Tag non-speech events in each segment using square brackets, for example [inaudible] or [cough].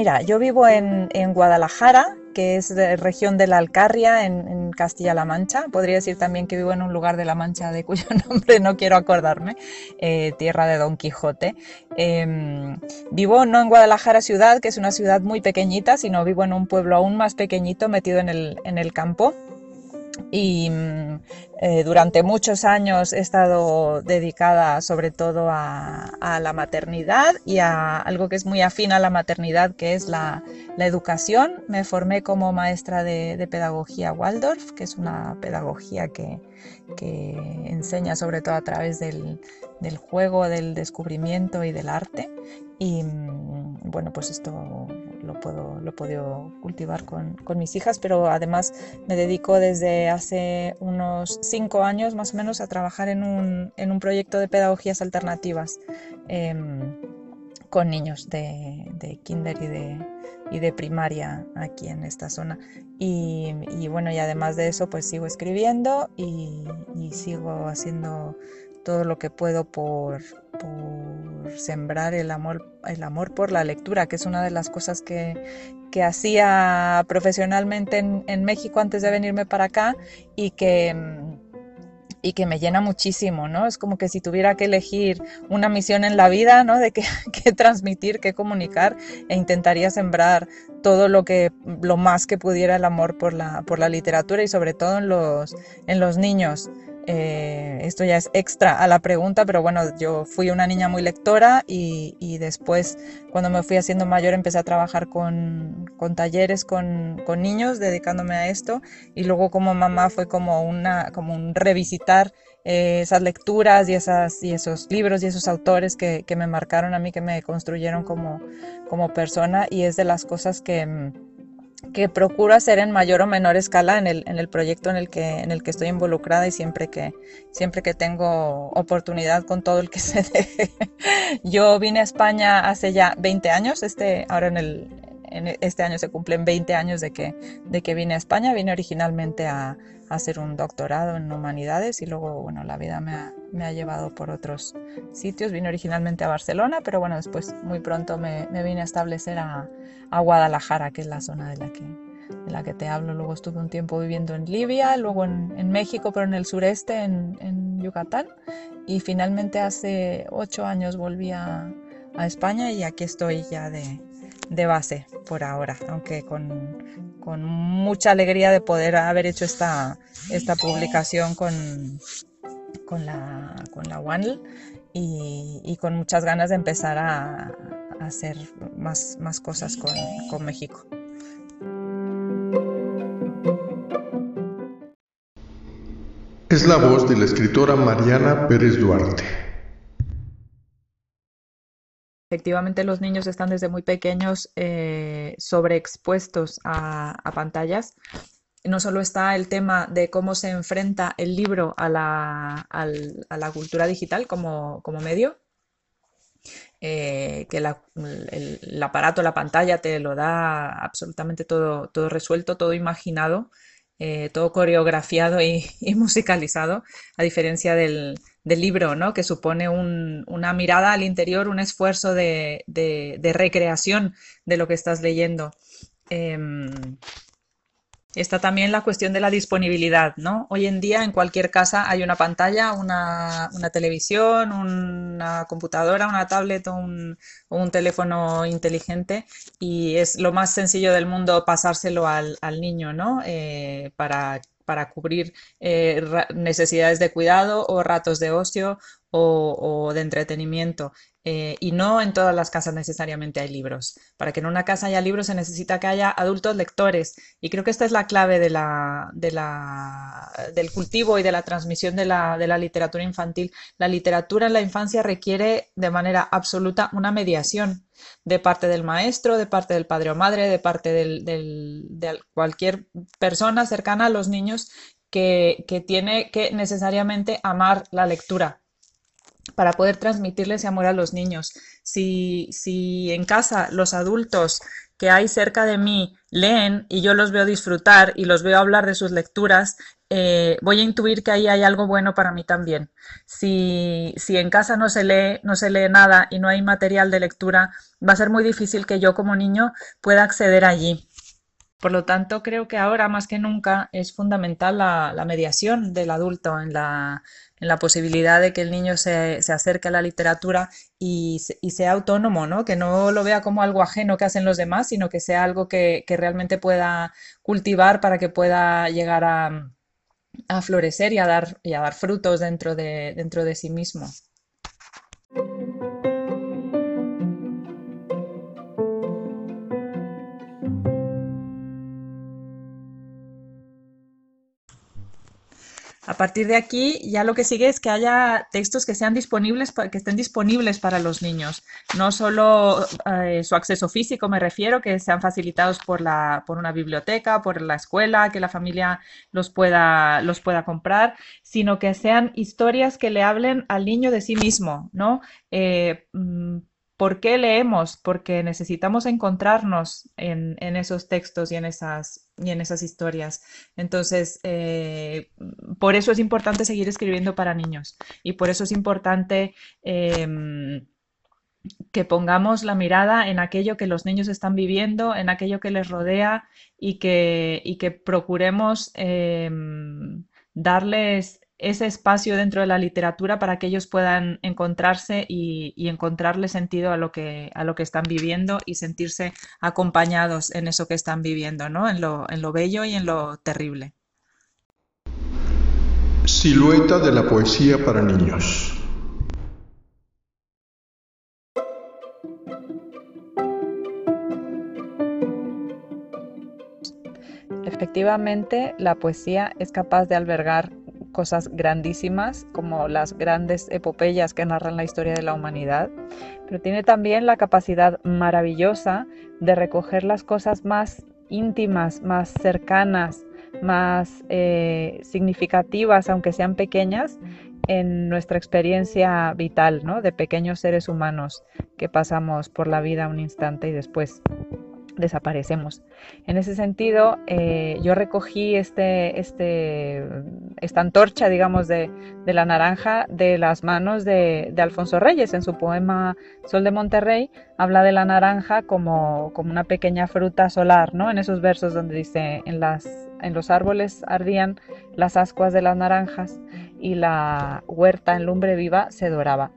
Mira, yo vivo en, Guadalajara, que es de región de la Alcarria, en, Castilla-La Mancha. Podría decir también que vivo en un lugar de La Mancha de cuyo [laughs] nombre no quiero acordarme, eh, tierra de Don Quijote. Em, vivo no en Guadalajara ciudad, que es una ciudad muy pequeñita, sino vivo en un pueblo aún más pequeñito, metido en el, en el campo y eh, durante muchos años he estado dedicada sobre todo a, la maternidad y a algo que es muy afín a la maternidad, que es la, educación. Me formé como maestra de, pedagogía Waldorf, que es una pedagogía que, enseña sobre todo a través del, juego, del descubrimiento y del arte. Y mm, bueno, pues esto lo, puedo, lo cultivar con, mis hijas, pero además me dedico desde hace unos cinco años más o menos a trabajar en un, proyecto de pedagogías alternativas em, con niños de, de kinder y de, primaria aquí en esta zona. Y, bueno, y además de eso, pues sigo escribiendo y sigo haciendo todo lo que puedo por, por sembrar el amor, el amor por la lectura, que es una de las cosas que, que hacía profesionalmente en, México antes de venirme para acá y que, y que me llena muchísimo, ¿no? Es como que si tuviera que elegir una misión en la vida, ¿no? De qué, [laughs] transmitir, qué comunicar, e intentaría sembrar todo lo que, lo más que pudiera el amor por la, por la literatura y sobre todo en los, en los niños. Eh, esto ya es extra a la pregunta, pero bueno, yo fui una niña muy lectora y, después, cuando me fui haciendo mayor, empecé a trabajar con, talleres con, niños, dedicándome a esto. Y luego como mamá fue como, una, como un revisitar eh, esas lecturas y, esas, y esos libros y esos autores que, que, me marcaron a mí, que me construyeron como, como persona. Y es de las cosas que que procuro hacer en mayor o menor escala en el, en el proyecto en el, que, en el que estoy involucrada y siempre que, siempre que tengo oportunidad con todo el que [laughs] se deje. Yo vine a España hace ya 20 años, este, ahora en, el, en este año se cumplen 20 años de que, de que vine a España, vine originalmente a, hacer un doctorado en humanidades y luego, bueno, la vida me ha, me ha, llevado por otros sitios. Vine originalmente a Barcelona, pero bueno, después muy pronto me, vine a establecer a, a, Guadalajara, que es la zona de la que, de la que te hablo. Luego estuve un tiempo viviendo en Libia, luego en, en México, pero en el sureste, en, en, Yucatán. Y finalmente hace ocho años volví a, a España y aquí estoy ya de, de base por ahora, aunque con, con, mucha alegría de poder haber hecho esta, esta publicación con, con la, con la WANL y, y, con muchas ganas de empezar a, a hacer más, más cosas con, con México. Es la voz de la escritora Mariana Pérez Duarte. Efectivamente, los niños están desde muy pequeños eh, sobreexpuestos a, pantallas. No solo está el tema de cómo se enfrenta el libro a la, la cultura digital como, medio, eh, que el, aparato, la pantalla te lo da absolutamente todo, todo resuelto, todo imaginado, eh, todo coreografiado y, [laughs] musicalizado, a diferencia del, libro, ¿no? que supone una mirada al interior, un esfuerzo de, recreación de lo que estás leyendo. Em, Está también la cuestión de la disponibilidad, ¿no? Hoy en día en cualquier casa hay una pantalla, una, televisión, una computadora, una tablet o un, teléfono inteligente y es lo más sencillo del mundo pasárselo al, niño, ¿no? Eh, para, cubrir eh, necesidades de cuidado o ratos de ocio o de entretenimiento. Eh, y no en todas las casas necesariamente hay libros. Para que en una casa haya libros se necesita que haya adultos lectores. Y creo que esta es la clave de la, de la, del cultivo y de la transmisión de la literatura infantil. La literatura en la infancia requiere de manera absoluta una mediación de parte del maestro, de parte del padre o madre, de parte del, del, de cualquier persona cercana a los niños que, que tiene que necesariamente amar la lectura para poder transmitirle ese amor a los niños. Si, si en casa los adultos que hay cerca de mí leen y yo los veo disfrutar y los veo hablar de sus lecturas, eh, voy a intuir que ahí hay algo bueno para mí también. Si, si en casa no se lee, no se lee nada y no hay material de lectura, va a ser muy difícil que yo como niño pueda acceder allí. Por lo tanto, creo que ahora más que nunca es fundamental la, mediación del adulto en la, en la, posibilidad de que el niño se, se acerque a la literatura y, y, sea autónomo, ¿no? que no lo vea como algo ajeno que hacen los demás, sino que sea algo que, que realmente pueda cultivar para que pueda llegar a, a florecer y a dar, y a dar frutos dentro de, dentro de sí mismo. Partir de aquí, ya lo que sigue es que haya textos que sean disponibles, que estén disponibles para los niños. No solo eh, su acceso físico, me refiero, que sean facilitados por, la, por una biblioteca, por la escuela, que la familia los pueda, los pueda comprar, sino que sean historias que le hablen al niño de sí mismo, ¿no? Eh, mm, ¿Por qué leemos? Porque necesitamos encontrarnos en, esos textos y en esas, y en esas historias. Entonces, eh, por eso es importante seguir escribiendo para niños y por eso es importante em, que pongamos la mirada en aquello que los niños están viviendo, en aquello que les rodea y que, y que procuremos em, darles ese espacio dentro de la literatura para que ellos puedan encontrarse y, encontrarle sentido a lo, que, a lo que están viviendo y sentirse acompañados en eso que están viviendo, ¿no? en, lo, en lo bello y en lo terrible. Silueta de la poesía para niños. Efectivamente, la poesía es capaz de albergar cosas grandísimas como las grandes epopeyas que narran la historia de la humanidad, pero tiene también la capacidad maravillosa de recoger las cosas más íntimas, más cercanas, más eh, significativas, aunque sean pequeñas, en nuestra experiencia vital, ¿no? De pequeños seres humanos que pasamos por la vida un instante y después desaparecemos. En ese sentido, eh, yo recogí este, este, esta antorcha, digamos, de, la naranja de las manos de, Alfonso Reyes. En su poema Sol de Monterrey habla de la naranja como, como una pequeña fruta solar, ¿no? En esos versos donde dice, en, las, en los árboles ardían las ascuas de las naranjas y la huerta en lumbre viva se doraba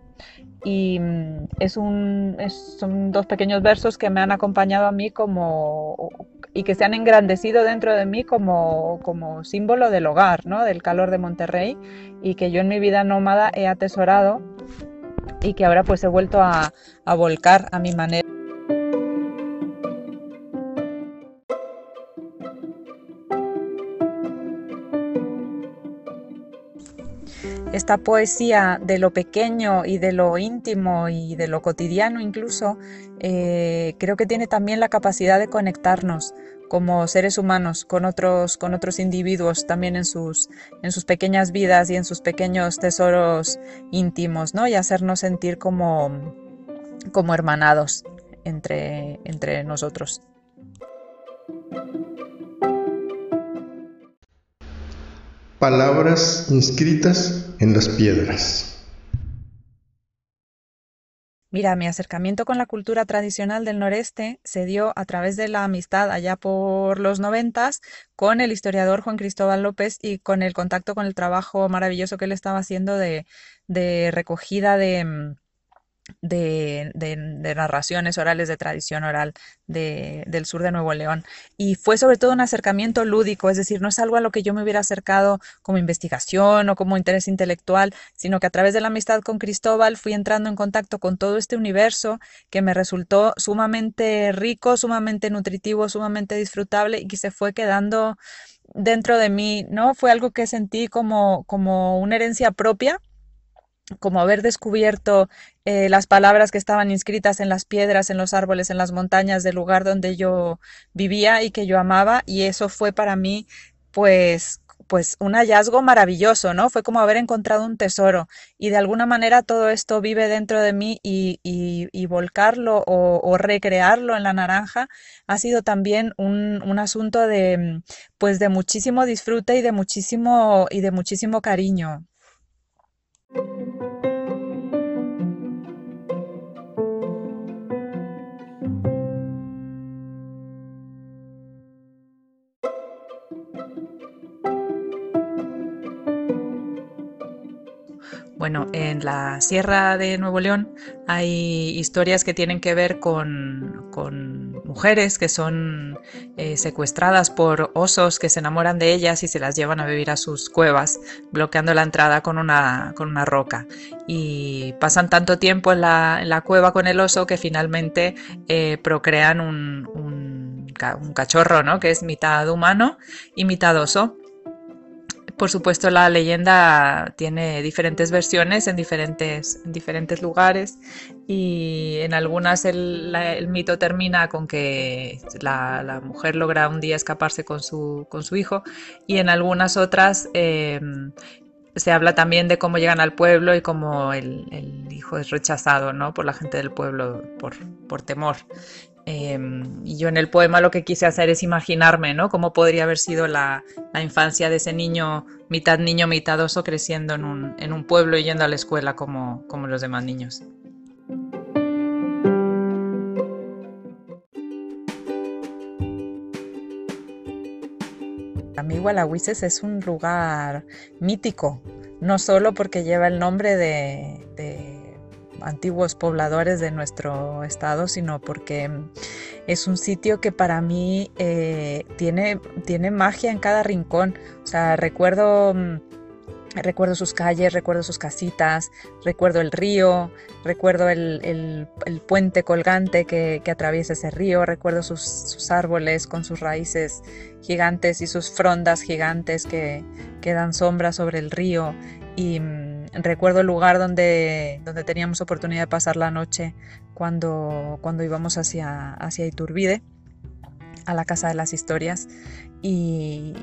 y mm, es un, son dos pequeños versos que me han acompañado a mí como y que se han engrandecido dentro de mí como, como símbolo del hogar, ¿no? del calor de Monterrey y que yo en mi vida nómada he atesorado y que ahora pues he vuelto a, a volcar a mi manera. Esta poesía de lo pequeño y de lo íntimo y de lo cotidiano incluso, eh, creo que tiene también la capacidad de conectarnos como seres humanos con otros, con otros individuos también en sus, en sus pequeñas vidas y en sus pequeños tesoros íntimos, ¿no? Y hacernos sentir como, como hermanados entre, entre nosotros. Palabras inscritas en las piedras. Mira, mi acercamiento con la cultura tradicional del noreste se dio a través de la amistad allá por los noventas con el historiador Juan Cristóbal López y con el contacto con el trabajo maravilloso que él estaba haciendo de, de recogida de, de, narraciones orales de tradición oral del sur de Nuevo León. Y fue sobre todo un acercamiento lúdico, es decir, no es algo a lo que yo me hubiera acercado como investigación o como interés intelectual, sino que a través de la amistad con Cristóbal fui entrando en contacto con todo este universo que me resultó sumamente rico, sumamente nutritivo, sumamente disfrutable y que se fue quedando dentro de mí, ¿no? Fue algo que sentí como, como una herencia propia como haber descubierto eh, las palabras que estaban inscritas en las piedras, en los árboles, en las montañas del lugar donde yo vivía y que yo amaba. Y eso fue para mí, pues, pues un hallazgo maravilloso, ¿no? Fue como haber encontrado un tesoro y de alguna manera todo esto vive dentro de mí y, volcarlo o, recrearlo en la naranja ha sido también un, un, asunto de, pues de muchísimo disfrute y de muchísimo, y de muchísimo cariño. Bueno, en la Sierra de Nuevo León hay historias que tienen que ver con, mujeres que son eh, secuestradas por osos que se enamoran de ellas y se las llevan a vivir a sus cuevas, bloqueando la entrada con una, con una roca. Y pasan tanto tiempo en la, cueva con el oso que finalmente eh, procrean un, un cachorro, ¿no? que es mitad humano y mitad oso. Por supuesto, la leyenda tiene diferentes versiones en diferentes, lugares y en algunas el, mito termina con que la, mujer logra un día escaparse con su, con su hijo y en algunas otras em, se habla también de cómo llegan al pueblo y cómo el, hijo es rechazado ¿no? por la gente del pueblo por, por temor. Em, y yo en el poema lo que quise hacer es imaginarme, ¿no? Cómo podría haber sido la, infancia de ese niño, mitad niño, mitad oso, creciendo en un, pueblo y yendo a la escuela como, como los demás niños. Para mí Gualahuises es un lugar mítico, no solo porque lleva el nombre de antiguos pobladores de nuestro estado, sino porque es un sitio que para mí eh, tiene, tiene magia en cada rincón. O sea, recuerdo mm, Recuerdo sus calles, recuerdo sus casitas, recuerdo el río, recuerdo el, puente colgante que, atraviesa ese río, recuerdo sus, árboles con sus raíces gigantes y sus frondas gigantes que, que dan sombra sobre el río. Y mm, recuerdo el lugar donde, donde teníamos oportunidad de pasar la noche cuando, cuando íbamos hacia, hacia Iturbide a la Casa de las Historias y,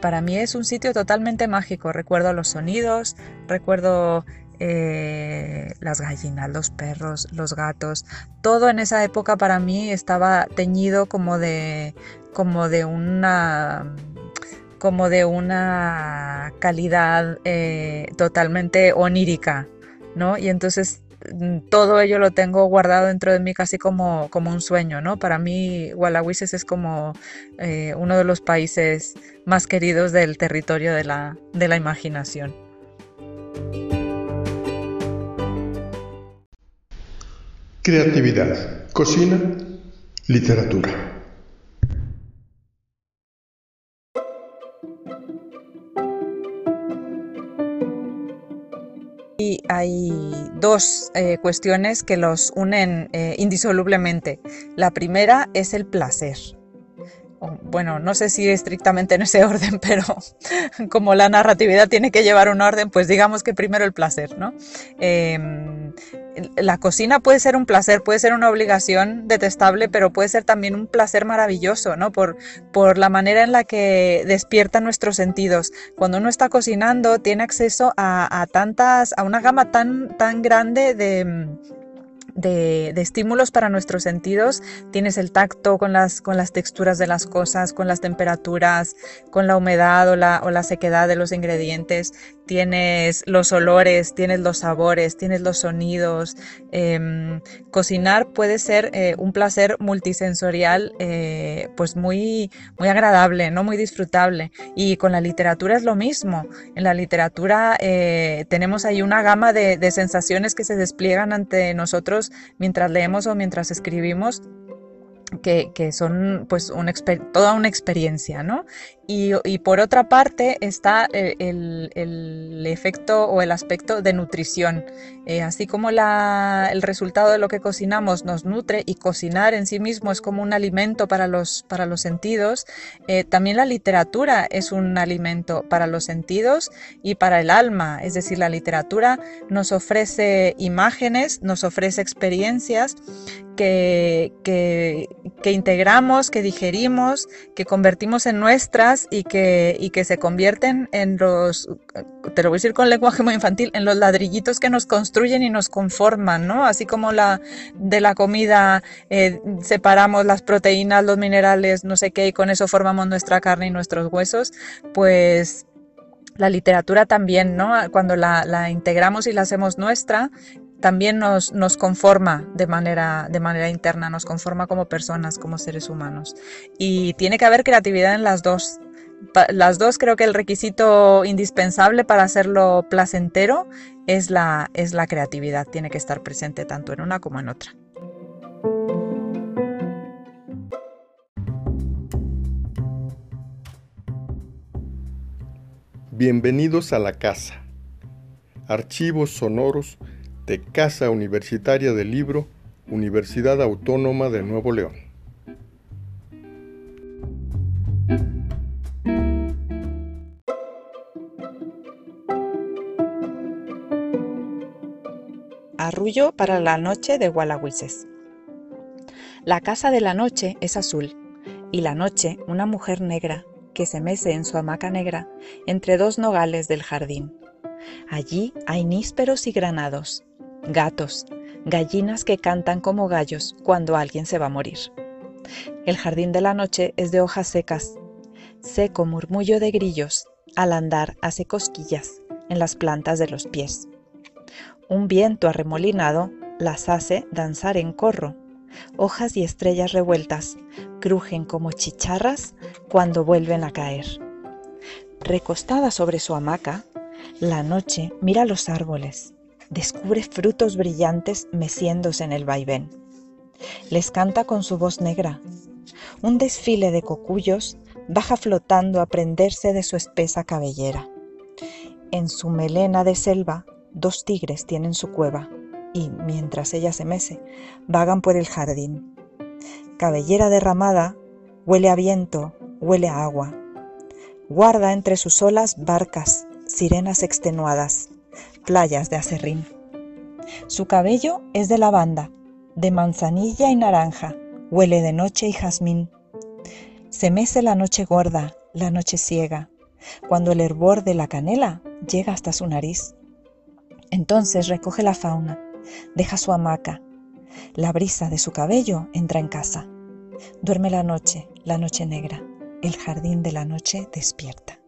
para mí es un sitio totalmente mágico. Recuerdo los sonidos, recuerdo eh, las gallinas, los perros, los gatos. Todo en esa época para mí estaba teñido como de, como de una como de una calidad eh, totalmente onírica, ¿no? Y entonces Mm, todo ello lo tengo guardado dentro de mí casi como, como un sueño, ¿no? Para mí Gualahuises es como eh, uno de los países más queridos del territorio de la, de la imaginación. Creatividad, cocina, literatura. Hay dos eh, cuestiones que los unen eh, indisolublemente. La primera es el placer. Bueno, no sé si estrictamente en ese [laughs] orden, pero como la narratividad tiene que llevar un orden, pues digamos que primero el placer, ¿no? Em, la cocina puede ser un placer, puede ser una obligación detestable, pero puede ser también un placer maravilloso, ¿no? Por, por la manera en la que despierta nuestros sentidos. Cuando uno está cocinando, tiene acceso a, a tantas, a una gama tan, tan grande de de, estímulos para nuestros sentidos. Tienes el tacto con las, con las texturas de las cosas, con las temperaturas, con la humedad o la, o la sequedad de los ingredientes. Tienes los olores, tienes los sabores, tienes los sonidos. Em, cocinar puede ser eh, un placer multisensorial eh, pues muy, muy agradable, ¿no? muy disfrutable. Y con la literatura es lo mismo. En la literatura eh, tenemos ahí una gama de, de sensaciones que se despliegan ante nosotros mientras leemos o mientras escribimos que, son pues toda una experiencia, ¿no? Y, por otra parte está eh, el, efecto o el aspecto de nutrición. Eh, así como el resultado de lo que cocinamos nos nutre y cocinar en sí mismo es como un alimento para los, para los sentidos, eh, también la literatura es un alimento para los sentidos y para el alma. Es decir, la literatura nos ofrece imágenes, nos ofrece experiencias que, que, integramos, que digerimos, que convertimos en nuestras y que, y que se convierten en los, te lo voy a decir con lenguaje muy infantil, en los ladrillitos que nos construyen y nos conforman, ¿no? Así como la, de la comida eh, separamos las proteínas, los minerales, no sé qué, y con eso formamos nuestra carne y nuestros huesos, pues la literatura también, ¿no? Cuando la, la, integramos y la hacemos nuestra, también nos, nos conforma de manera, de manera interna, nos conforma como personas, como seres humanos. Y tiene que haber creatividad en las dos. Las dos creo que el requisito indispensable para hacerlo placentero es la, es la creatividad. Tiene que estar presente tanto en una como en otra. Bienvenidos a la casa. Archivos sonoros de Casa Universitaria del Libro, Universidad Autónoma de Nuevo León. Para la noche de Gualahuises. La casa de la noche es azul, y la noche una mujer negra que se mece en su hamaca negra entre dos nogales del jardín. Allí hay nísperos y granados, gatos, gallinas que cantan como gallos cuando alguien se va a morir. El jardín de la noche es de hojas secas. Seco murmullo de grillos al andar hace cosquillas en las plantas de los pies. Un viento arremolinado las hace danzar en corro. Hojas y estrellas revueltas crujen como chicharras cuando vuelven a caer. Recostada sobre su hamaca, la noche mira los árboles, descubre frutos brillantes meciéndose en el vaivén. Les canta con su voz negra. Un desfile de cocuyos baja flotando a prenderse de su espesa cabellera. En su melena de selva, dos tigres tienen su cueva y, mientras ella se mece, vagan por el jardín. Cabellera derramada, huele a viento, huele a agua. Guarda entre sus olas barcas, sirenas extenuadas playas de acerrín. Su cabello es de lavanda, de manzanilla y naranja, huele de noche y jazmín. Se mece la noche gorda, la noche ciega, cuando el hervor de la canela llega hasta su nariz. Entonces recoge la fauna, deja su hamaca. La brisa de su cabello entra en casa. Duerme la noche, la noche negra. El jardín de la noche despierta.